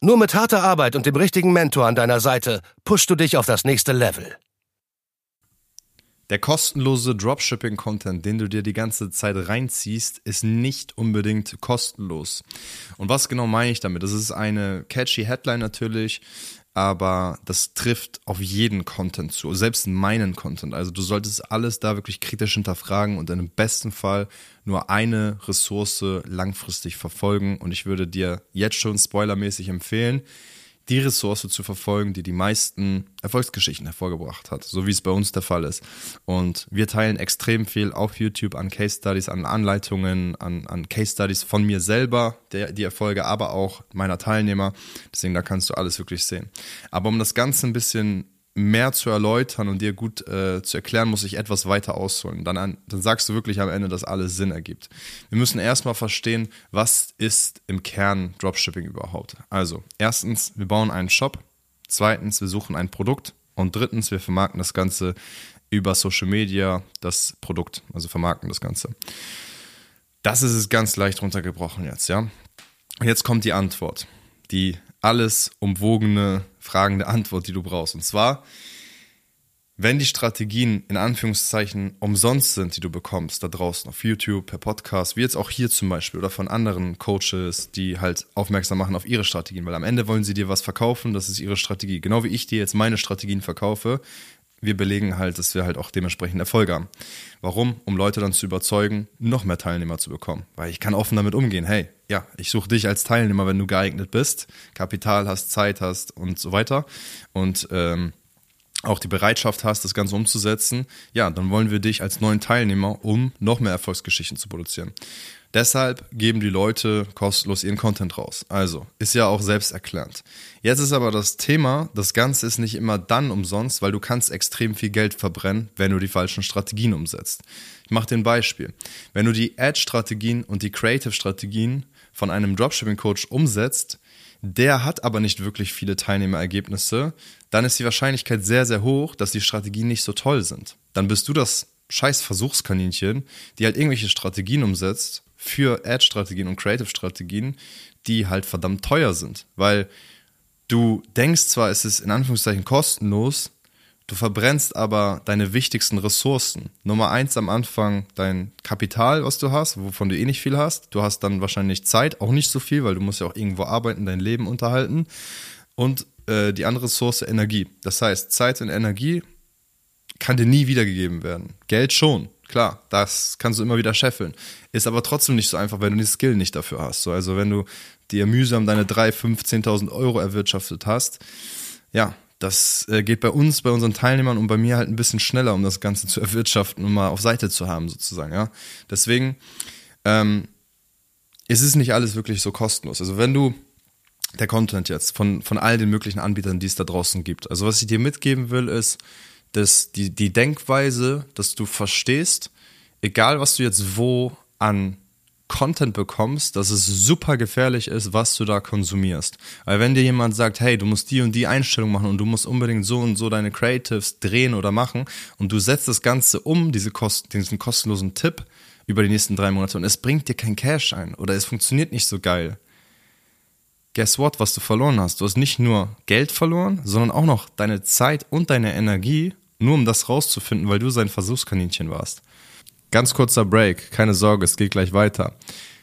Nur mit harter Arbeit und dem richtigen Mentor an deiner Seite pushst du dich auf das nächste Level. Der kostenlose Dropshipping-Content, den du dir die ganze Zeit reinziehst, ist nicht unbedingt kostenlos. Und was genau meine ich damit? Das ist eine catchy Headline natürlich, aber das trifft auf jeden Content zu, selbst meinen Content. Also du solltest alles da wirklich kritisch hinterfragen und im besten Fall nur eine Ressource langfristig verfolgen. Und ich würde dir jetzt schon spoilermäßig empfehlen, die Ressource zu verfolgen, die die meisten Erfolgsgeschichten hervorgebracht hat, so wie es bei uns der Fall ist. Und wir teilen extrem viel auf YouTube an Case Studies, an Anleitungen, an, an Case Studies von mir selber, der, die Erfolge, aber auch meiner Teilnehmer. Deswegen, da kannst du alles wirklich sehen. Aber um das Ganze ein bisschen mehr zu erläutern und dir gut äh, zu erklären, muss ich etwas weiter ausholen. Dann, dann sagst du wirklich am Ende, dass alles Sinn ergibt. Wir müssen erstmal verstehen, was ist im Kern Dropshipping überhaupt. Also, erstens, wir bauen einen Shop. Zweitens, wir suchen ein Produkt. Und drittens, wir vermarkten das Ganze über Social Media, das Produkt, also vermarkten das Ganze. Das ist es ganz leicht runtergebrochen jetzt, ja. Und jetzt kommt die Antwort. Die alles umwogene, fragende Antwort, die du brauchst. Und zwar, wenn die Strategien in Anführungszeichen umsonst sind, die du bekommst, da draußen auf YouTube, per Podcast, wie jetzt auch hier zum Beispiel oder von anderen Coaches, die halt aufmerksam machen auf ihre Strategien, weil am Ende wollen sie dir was verkaufen, das ist ihre Strategie. Genau wie ich dir jetzt meine Strategien verkaufe, wir belegen halt, dass wir halt auch dementsprechend Erfolge haben. Warum? Um Leute dann zu überzeugen, noch mehr Teilnehmer zu bekommen. Weil ich kann offen damit umgehen. Hey, ja, ich suche dich als Teilnehmer, wenn du geeignet bist, Kapital hast, Zeit hast und so weiter. Und ähm, auch die Bereitschaft hast, das Ganze umzusetzen, ja, dann wollen wir dich als neuen Teilnehmer, um noch mehr Erfolgsgeschichten zu produzieren. Deshalb geben die Leute kostenlos ihren Content raus. Also, ist ja auch selbsterklärend. Jetzt ist aber das Thema, das Ganze ist nicht immer dann umsonst, weil du kannst extrem viel Geld verbrennen, wenn du die falschen Strategien umsetzt. Ich mache dir ein Beispiel. Wenn du die Ad-Strategien und die Creative-Strategien von einem Dropshipping-Coach umsetzt, der hat aber nicht wirklich viele Teilnehmerergebnisse, dann ist die Wahrscheinlichkeit sehr, sehr hoch, dass die Strategien nicht so toll sind. Dann bist du das scheiß Versuchskaninchen, die halt irgendwelche Strategien umsetzt für Ad-Strategien und Creative-Strategien, die halt verdammt teuer sind. Weil du denkst zwar, es ist in Anführungszeichen kostenlos, du verbrennst aber deine wichtigsten Ressourcen. Nummer eins am Anfang dein Kapital, was du hast, wovon du eh nicht viel hast. Du hast dann wahrscheinlich Zeit, auch nicht so viel, weil du musst ja auch irgendwo arbeiten, dein Leben unterhalten. Und äh, die andere Ressource Energie. Das heißt, Zeit und Energie kann dir nie wiedergegeben werden. Geld schon, klar, das kannst du immer wieder scheffeln. Ist aber trotzdem nicht so einfach, wenn du die Skill nicht dafür hast. So, also wenn du dir mühsam deine 3.000, 5.000, 10.000 Euro erwirtschaftet hast, ja, das äh, geht bei uns, bei unseren Teilnehmern und bei mir halt ein bisschen schneller, um das Ganze zu erwirtschaften und mal auf Seite zu haben, sozusagen, ja. Deswegen ähm, ist es nicht alles wirklich so kostenlos. Also wenn du der Content jetzt von, von all den möglichen Anbietern, die es da draußen gibt. Also was ich dir mitgeben will, ist, dass die, die Denkweise, dass du verstehst, egal was du jetzt wo an Content bekommst, dass es super gefährlich ist, was du da konsumierst. Weil wenn dir jemand sagt, hey, du musst die und die Einstellung machen und du musst unbedingt so und so deine Creatives drehen oder machen und du setzt das Ganze um, diese Kost diesen kostenlosen Tipp über die nächsten drei Monate und es bringt dir kein Cash ein oder es funktioniert nicht so geil. Guess what, was du verloren hast? Du hast nicht nur Geld verloren, sondern auch noch deine Zeit und deine Energie nur um das rauszufinden, weil du sein Versuchskaninchen warst. Ganz kurzer Break, keine Sorge, es geht gleich weiter.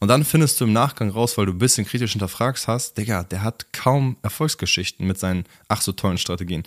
Und dann findest du im Nachgang raus, weil du ein bisschen kritisch hinterfragst hast, Digga, der hat kaum Erfolgsgeschichten mit seinen ach so tollen Strategien.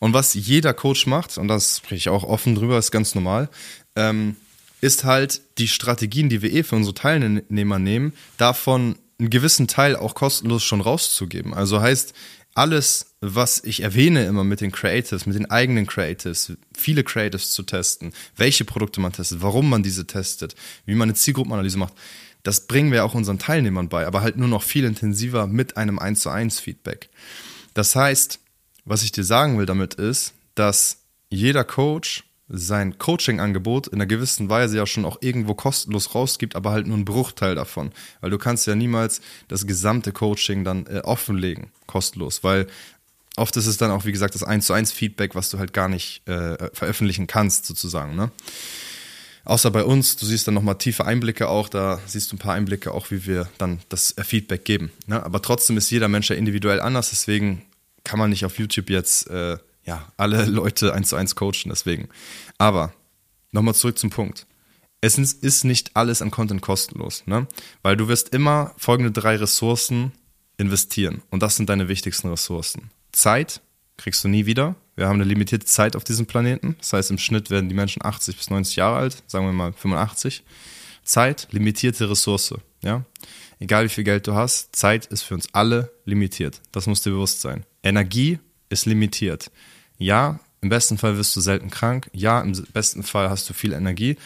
Und was jeder Coach macht, und das spreche ich auch offen drüber, ist ganz normal, ähm, ist halt die Strategien, die wir eh für unsere Teilnehmer nehmen, davon einen gewissen Teil auch kostenlos schon rauszugeben. Also heißt, alles, was ich erwähne immer mit den Creatives, mit den eigenen Creatives, viele Creatives zu testen, welche Produkte man testet, warum man diese testet, wie man eine Zielgruppenanalyse macht, das bringen wir auch unseren Teilnehmern bei, aber halt nur noch viel intensiver mit einem 1 zu 1 Feedback. Das heißt, was ich dir sagen will damit ist, dass jeder Coach sein Coaching-Angebot in einer gewissen Weise ja schon auch irgendwo kostenlos rausgibt, aber halt nur einen Bruchteil davon. Weil du kannst ja niemals das gesamte Coaching dann äh, offenlegen, kostenlos, weil oft ist es dann auch, wie gesagt, das 1 zu 1 Feedback, was du halt gar nicht äh, veröffentlichen kannst, sozusagen. Ne? Außer bei uns, du siehst dann nochmal tiefe Einblicke auch, da siehst du ein paar Einblicke auch, wie wir dann das Feedback geben. Ne? Aber trotzdem ist jeder Mensch ja individuell anders, deswegen kann man nicht auf YouTube jetzt äh, ja, alle Leute eins zu eins coachen, deswegen. Aber nochmal zurück zum Punkt. Es ist nicht alles an Content kostenlos, ne? Weil du wirst immer folgende drei Ressourcen investieren. Und das sind deine wichtigsten Ressourcen. Zeit kriegst du nie wieder. Wir haben eine limitierte Zeit auf diesem Planeten. Das heißt, im Schnitt werden die Menschen 80 bis 90 Jahre alt, sagen wir mal 85. Zeit, limitierte Ressource, ja? Egal wie viel Geld du hast, Zeit ist für uns alle limitiert. Das muss dir bewusst sein. Energie ist limitiert. Ja, im besten Fall wirst du selten krank. Ja, im besten Fall hast du viel Energie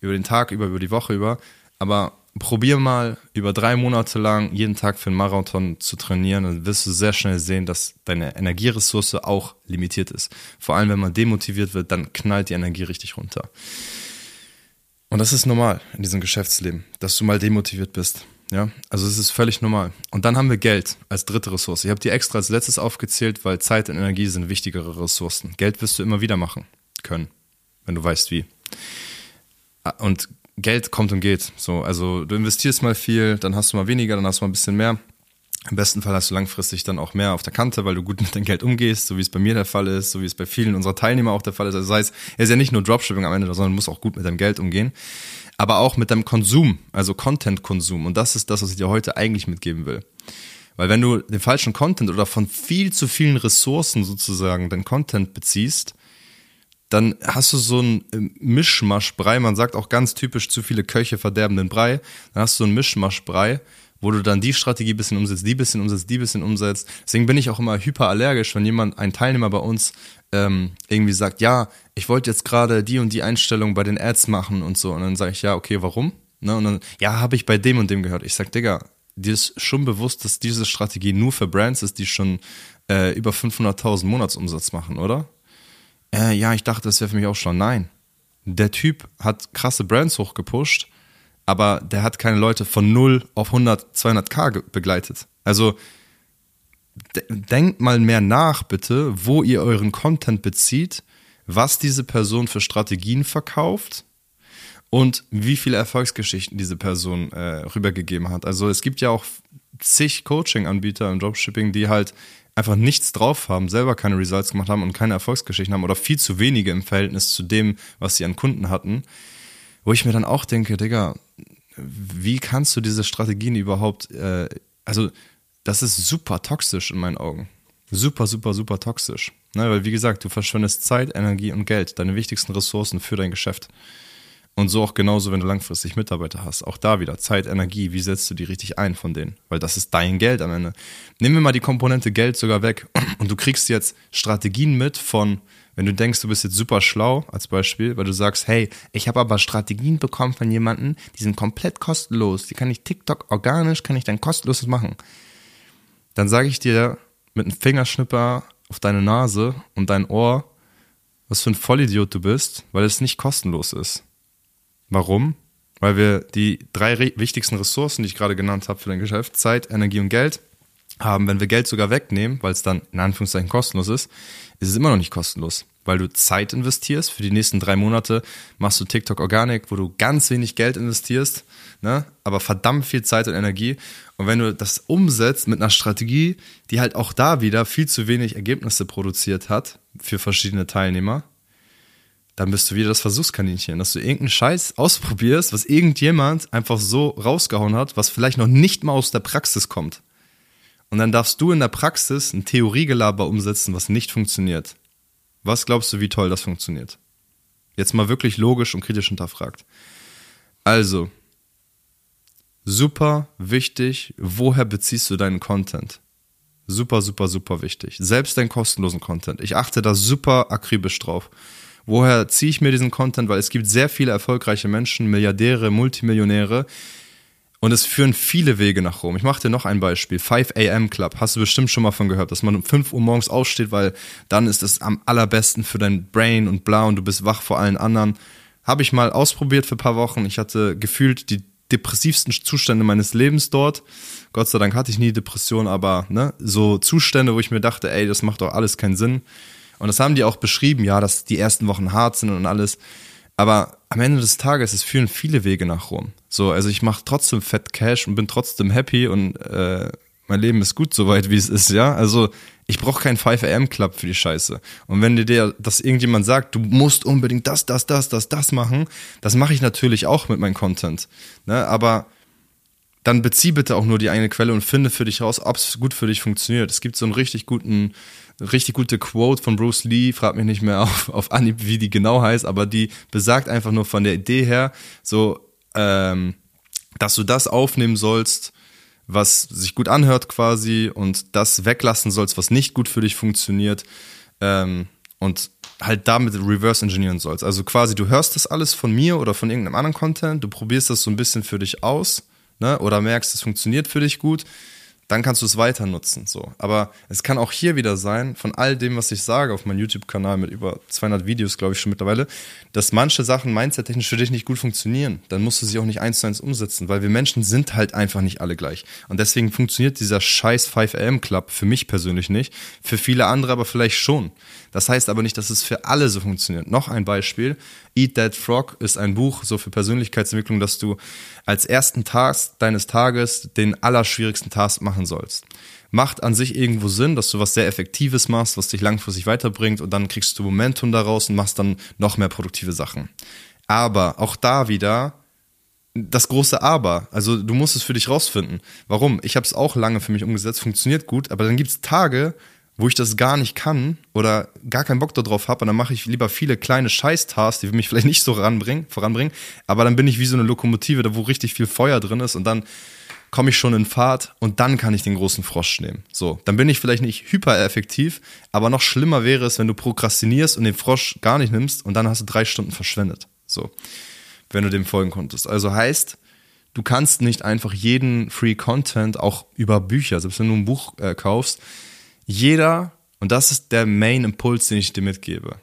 über den Tag über, über die Woche über. Aber probier mal über drei Monate lang jeden Tag für einen Marathon zu trainieren, dann wirst du sehr schnell sehen, dass deine Energieressource auch limitiert ist. Vor allem, wenn man demotiviert wird, dann knallt die Energie richtig runter. Und das ist normal in diesem Geschäftsleben, dass du mal demotiviert bist. Ja, also es ist völlig normal. Und dann haben wir Geld als dritte Ressource. Ich habe die extra als letztes aufgezählt, weil Zeit und Energie sind wichtigere Ressourcen. Geld wirst du immer wieder machen können, wenn du weißt wie. Und Geld kommt und geht. So, also du investierst mal viel, dann hast du mal weniger, dann hast du mal ein bisschen mehr. Im besten Fall hast du langfristig dann auch mehr auf der Kante, weil du gut mit deinem Geld umgehst, so wie es bei mir der Fall ist, so wie es bei vielen unserer Teilnehmer auch der Fall ist. Also das heißt, er ist ja nicht nur Dropshipping am Ende, sondern muss auch gut mit deinem Geld umgehen aber auch mit deinem Konsum, also Content-Konsum. Und das ist das, was ich dir heute eigentlich mitgeben will. Weil wenn du den falschen Content oder von viel zu vielen Ressourcen sozusagen dein Content beziehst, dann hast du so einen äh, Mischmaschbrei. Man sagt auch ganz typisch, zu viele Köche verderben den Brei. Dann hast du einen Mischmaschbrei, wo du dann die Strategie ein bisschen umsetzt, die bisschen umsetzt, die bisschen umsetzt. Deswegen bin ich auch immer hyperallergisch, wenn jemand, ein Teilnehmer bei uns, ähm, irgendwie sagt, ja, ich wollte jetzt gerade die und die Einstellung bei den Ads machen und so. Und dann sage ich, ja, okay, warum? Ne? Und dann, ja, habe ich bei dem und dem gehört. Ich sag, Digga, dir ist schon bewusst, dass diese Strategie nur für Brands ist, die schon äh, über 500.000 Monatsumsatz machen, oder? Äh, ja, ich dachte, das wäre für mich auch schon. Nein. Der Typ hat krasse Brands hochgepusht, aber der hat keine Leute von 0 auf 100, 200k begleitet. Also denkt mal mehr nach, bitte, wo ihr euren Content bezieht, was diese Person für Strategien verkauft und wie viele Erfolgsgeschichten diese Person äh, rübergegeben hat. Also es gibt ja auch zig Coaching-Anbieter im Dropshipping, die halt einfach nichts drauf haben, selber keine Results gemacht haben und keine Erfolgsgeschichten haben oder viel zu wenige im Verhältnis zu dem, was sie an Kunden hatten. Wo ich mir dann auch denke, Digga, wie kannst du diese Strategien überhaupt, äh, also das ist super toxisch in meinen Augen. Super, super, super toxisch. Ne, weil, wie gesagt, du verschwendest Zeit, Energie und Geld, deine wichtigsten Ressourcen für dein Geschäft. Und so auch genauso, wenn du langfristig Mitarbeiter hast. Auch da wieder Zeit, Energie, wie setzt du die richtig ein von denen? Weil das ist dein Geld am Ende. Nehmen wir mal die Komponente Geld sogar weg und du kriegst jetzt Strategien mit von, wenn du denkst, du bist jetzt super schlau, als Beispiel, weil du sagst, hey, ich habe aber Strategien bekommen von jemandem, die sind komplett kostenlos, die kann ich TikTok organisch, kann ich dann kostenlos machen dann sage ich dir mit einem Fingerschnipper auf deine Nase und dein Ohr, was für ein Vollidiot du bist, weil es nicht kostenlos ist. Warum? Weil wir die drei wichtigsten Ressourcen, die ich gerade genannt habe für dein Geschäft, Zeit, Energie und Geld, haben. Wenn wir Geld sogar wegnehmen, weil es dann in Anführungszeichen kostenlos ist, ist es immer noch nicht kostenlos weil du Zeit investierst. Für die nächsten drei Monate machst du TikTok Organic, wo du ganz wenig Geld investierst, ne? aber verdammt viel Zeit und Energie. Und wenn du das umsetzt mit einer Strategie, die halt auch da wieder viel zu wenig Ergebnisse produziert hat für verschiedene Teilnehmer, dann bist du wieder das Versuchskaninchen, dass du irgendeinen Scheiß ausprobierst, was irgendjemand einfach so rausgehauen hat, was vielleicht noch nicht mal aus der Praxis kommt. Und dann darfst du in der Praxis ein Theoriegelaber umsetzen, was nicht funktioniert. Was glaubst du, wie toll das funktioniert? Jetzt mal wirklich logisch und kritisch hinterfragt. Also, super wichtig, woher beziehst du deinen Content? Super, super, super wichtig. Selbst deinen kostenlosen Content. Ich achte da super akribisch drauf. Woher ziehe ich mir diesen Content? Weil es gibt sehr viele erfolgreiche Menschen, Milliardäre, Multimillionäre. Und es führen viele Wege nach Rom. Ich mache dir noch ein Beispiel. 5 AM Club. Hast du bestimmt schon mal von gehört, dass man um 5 Uhr morgens aufsteht, weil dann ist es am allerbesten für dein Brain und bla und du bist wach vor allen anderen. Habe ich mal ausprobiert für ein paar Wochen. Ich hatte gefühlt die depressivsten Zustände meines Lebens dort. Gott sei Dank hatte ich nie Depression, aber ne, so Zustände, wo ich mir dachte, ey, das macht doch alles keinen Sinn. Und das haben die auch beschrieben, ja, dass die ersten Wochen hart sind und alles. Aber am Ende des Tages, es führen viele Wege nach Rom. So, also ich mache trotzdem Fett Cash und bin trotzdem happy und äh, mein Leben ist gut soweit, wie es ist, ja. Also ich brauche keinen 5am Club für die Scheiße. Und wenn dir dass irgendjemand sagt, du musst unbedingt das, das, das, das, das machen, das mache ich natürlich auch mit meinem Content. Ne? Aber dann bezieh bitte auch nur die eigene Quelle und finde für dich raus, ob es gut für dich funktioniert. Es gibt so einen richtig guten richtig gute Quote von Bruce Lee, frag mich nicht mehr auf, auf Anhieb, wie die genau heißt, aber die besagt einfach nur von der Idee her, so, ähm, dass du das aufnehmen sollst, was sich gut anhört quasi und das weglassen sollst, was nicht gut für dich funktioniert ähm, und halt damit reverse engineeren sollst. Also quasi, du hörst das alles von mir oder von irgendeinem anderen Content, du probierst das so ein bisschen für dich aus ne, oder merkst, es funktioniert für dich gut dann kannst du es weiter nutzen. So. Aber es kann auch hier wieder sein, von all dem, was ich sage auf meinem YouTube-Kanal mit über 200 Videos, glaube ich schon mittlerweile, dass manche Sachen mindset-technisch für dich nicht gut funktionieren. Dann musst du sie auch nicht eins zu eins umsetzen, weil wir Menschen sind halt einfach nicht alle gleich. Und deswegen funktioniert dieser scheiß 5am-Club für mich persönlich nicht, für viele andere aber vielleicht schon. Das heißt aber nicht, dass es für alle so funktioniert. Noch ein Beispiel. Eat That Frog ist ein Buch so für Persönlichkeitsentwicklung, dass du als ersten Task deines Tages den allerschwierigsten Task machen sollst. Macht an sich irgendwo Sinn, dass du was sehr Effektives machst, was dich langfristig weiterbringt und dann kriegst du Momentum daraus und machst dann noch mehr produktive Sachen. Aber auch da wieder das große Aber. Also du musst es für dich rausfinden. Warum? Ich habe es auch lange für mich umgesetzt, funktioniert gut, aber dann gibt es Tage, wo ich das gar nicht kann oder gar keinen Bock darauf habe und dann mache ich lieber viele kleine Scheiß-Tasks, die mich vielleicht nicht so ranbringen, voranbringen, aber dann bin ich wie so eine Lokomotive, da wo richtig viel Feuer drin ist und dann komme ich schon in Fahrt und dann kann ich den großen Frosch nehmen. So, dann bin ich vielleicht nicht hypereffektiv, aber noch schlimmer wäre es, wenn du prokrastinierst und den Frosch gar nicht nimmst und dann hast du drei Stunden verschwendet. So, wenn du dem folgen konntest. Also heißt, du kannst nicht einfach jeden Free Content auch über Bücher, selbst wenn du ein Buch äh, kaufst, jeder, und das ist der Main Impuls, den ich dir mitgebe.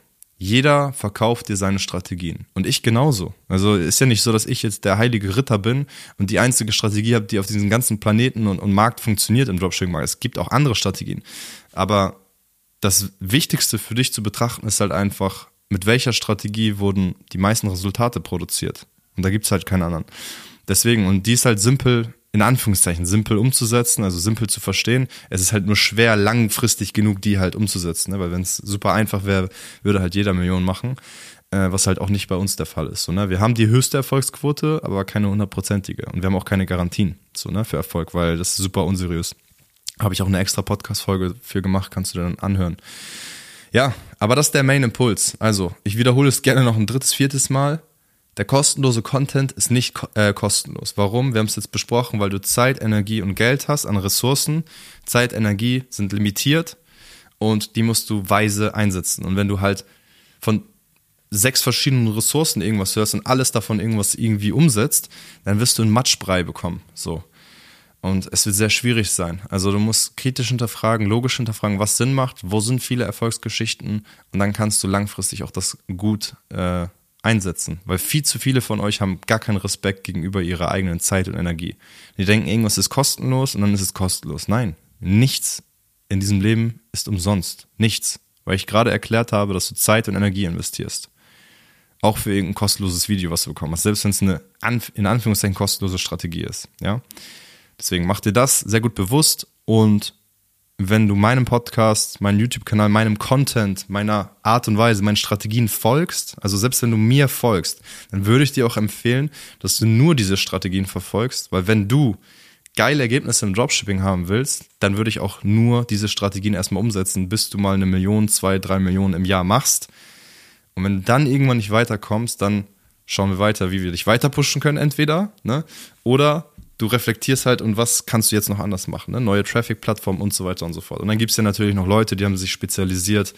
Jeder verkauft dir seine Strategien. Und ich genauso. Also ist ja nicht so, dass ich jetzt der heilige Ritter bin und die einzige Strategie habe, die auf diesem ganzen Planeten und, und Markt funktioniert im Dropshipping-Markt. Es gibt auch andere Strategien. Aber das Wichtigste für dich zu betrachten ist halt einfach, mit welcher Strategie wurden die meisten Resultate produziert. Und da gibt es halt keinen anderen. Deswegen, und die ist halt simpel in Anführungszeichen simpel umzusetzen, also simpel zu verstehen. Es ist halt nur schwer, langfristig genug, die halt umzusetzen, ne? weil wenn es super einfach wäre, würde halt jeder Million machen, äh, was halt auch nicht bei uns der Fall ist. So, ne? Wir haben die höchste Erfolgsquote, aber keine hundertprozentige und wir haben auch keine Garantien so, ne, für Erfolg, weil das ist super unseriös. Habe ich auch eine extra Podcast-Folge für gemacht, kannst du dann anhören. Ja, aber das ist der Main Impuls. Also, ich wiederhole es gerne noch ein drittes, viertes Mal der kostenlose Content ist nicht äh, kostenlos. Warum? Wir haben es jetzt besprochen, weil du Zeit, Energie und Geld hast an Ressourcen. Zeit, Energie sind limitiert und die musst du weise einsetzen. Und wenn du halt von sechs verschiedenen Ressourcen irgendwas hörst und alles davon irgendwas irgendwie umsetzt, dann wirst du einen Matschbrei bekommen. So. Und es wird sehr schwierig sein. Also du musst kritisch hinterfragen, logisch hinterfragen, was Sinn macht, wo sind viele Erfolgsgeschichten und dann kannst du langfristig auch das gut äh, einsetzen, weil viel zu viele von euch haben gar keinen Respekt gegenüber ihrer eigenen Zeit und Energie. Die denken, irgendwas ist kostenlos und dann ist es kostenlos. Nein, nichts in diesem Leben ist umsonst. Nichts. Weil ich gerade erklärt habe, dass du Zeit und Energie investierst. Auch für irgendein kostenloses Video, was du bekommen hast. Selbst wenn es eine in Anführungszeichen kostenlose Strategie ist. Ja? Deswegen mach dir das sehr gut bewusst und wenn du meinem Podcast, meinem YouTube-Kanal, meinem Content, meiner Art und Weise, meinen Strategien folgst, also selbst wenn du mir folgst, dann würde ich dir auch empfehlen, dass du nur diese Strategien verfolgst, weil wenn du geile Ergebnisse im Dropshipping haben willst, dann würde ich auch nur diese Strategien erstmal umsetzen, bis du mal eine Million, zwei, drei Millionen im Jahr machst. Und wenn du dann irgendwann nicht weiterkommst, dann schauen wir weiter, wie wir dich weiter pushen können, entweder, ne? Oder du reflektierst halt und was kannst du jetzt noch anders machen, ne? neue Traffic-Plattformen und so weiter und so fort. Und dann gibt es ja natürlich noch Leute, die haben sich spezialisiert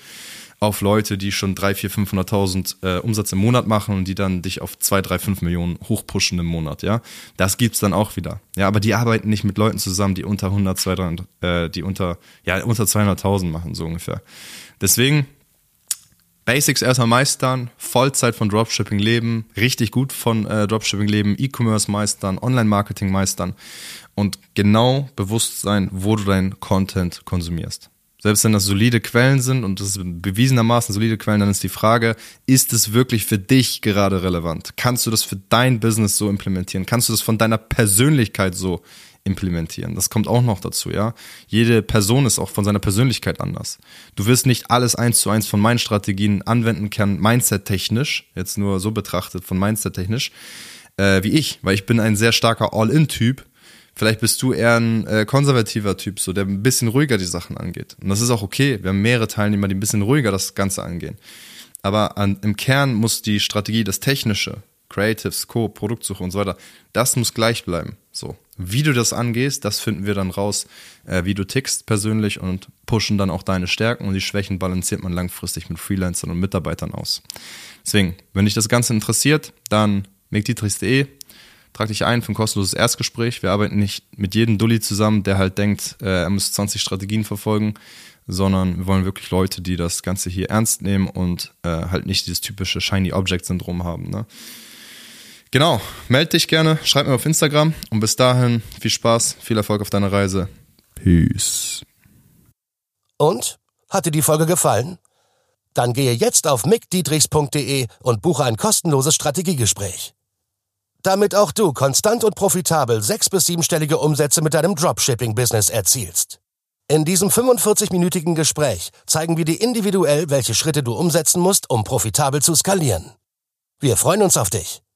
auf Leute, die schon 3, 4, 500.000 äh, Umsatz im Monat machen und die dann dich auf 2, 3, 5 Millionen hochpushen im Monat, ja. Das gibt's dann auch wieder. Ja, aber die arbeiten nicht mit Leuten zusammen, die unter 100, 200, äh, die unter, ja, unter 200.000 machen, so ungefähr. Deswegen, Basics erstmal meistern, Vollzeit von Dropshipping leben, richtig gut von äh, Dropshipping leben, E-Commerce meistern, Online-Marketing meistern und genau bewusst sein, wo du deinen Content konsumierst. Selbst wenn das solide Quellen sind und das ist bewiesenermaßen solide Quellen, dann ist die Frage, ist es wirklich für dich gerade relevant? Kannst du das für dein Business so implementieren? Kannst du das von deiner Persönlichkeit so implementieren. Das kommt auch noch dazu, ja. Jede Person ist auch von seiner Persönlichkeit anders. Du wirst nicht alles eins zu eins von meinen Strategien anwenden können, Mindset-technisch, jetzt nur so betrachtet, von Mindset-technisch, äh, wie ich, weil ich bin ein sehr starker All-In-Typ. Vielleicht bist du eher ein äh, konservativer Typ, so der ein bisschen ruhiger die Sachen angeht. Und das ist auch okay. Wir haben mehrere Teilnehmer, die ein bisschen ruhiger das Ganze angehen. Aber an, im Kern muss die Strategie, das Technische, Creatives, Co., Produktsuche und so weiter, das muss gleich bleiben. So. Wie du das angehst, das finden wir dann raus, äh, wie du tickst persönlich und pushen dann auch deine Stärken und die Schwächen balanciert man langfristig mit Freelancern und Mitarbeitern aus. Deswegen, wenn dich das Ganze interessiert, dann mcdietrichs.de, trag dich ein für ein kostenloses Erstgespräch. Wir arbeiten nicht mit jedem Dulli zusammen, der halt denkt, äh, er muss 20 Strategien verfolgen, sondern wir wollen wirklich Leute, die das Ganze hier ernst nehmen und äh, halt nicht dieses typische Shiny Object Syndrom haben. Ne? Genau, melde dich gerne, schreib mir auf Instagram und bis dahin viel Spaß, viel Erfolg auf deiner Reise. Peace. Und? Hat dir die Folge gefallen? Dann gehe jetzt auf mickdietrichs.de und buche ein kostenloses Strategiegespräch. Damit auch du konstant und profitabel sechs- bis siebenstellige Umsätze mit deinem Dropshipping-Business erzielst. In diesem 45-minütigen Gespräch zeigen wir dir individuell, welche Schritte du umsetzen musst, um profitabel zu skalieren. Wir freuen uns auf dich.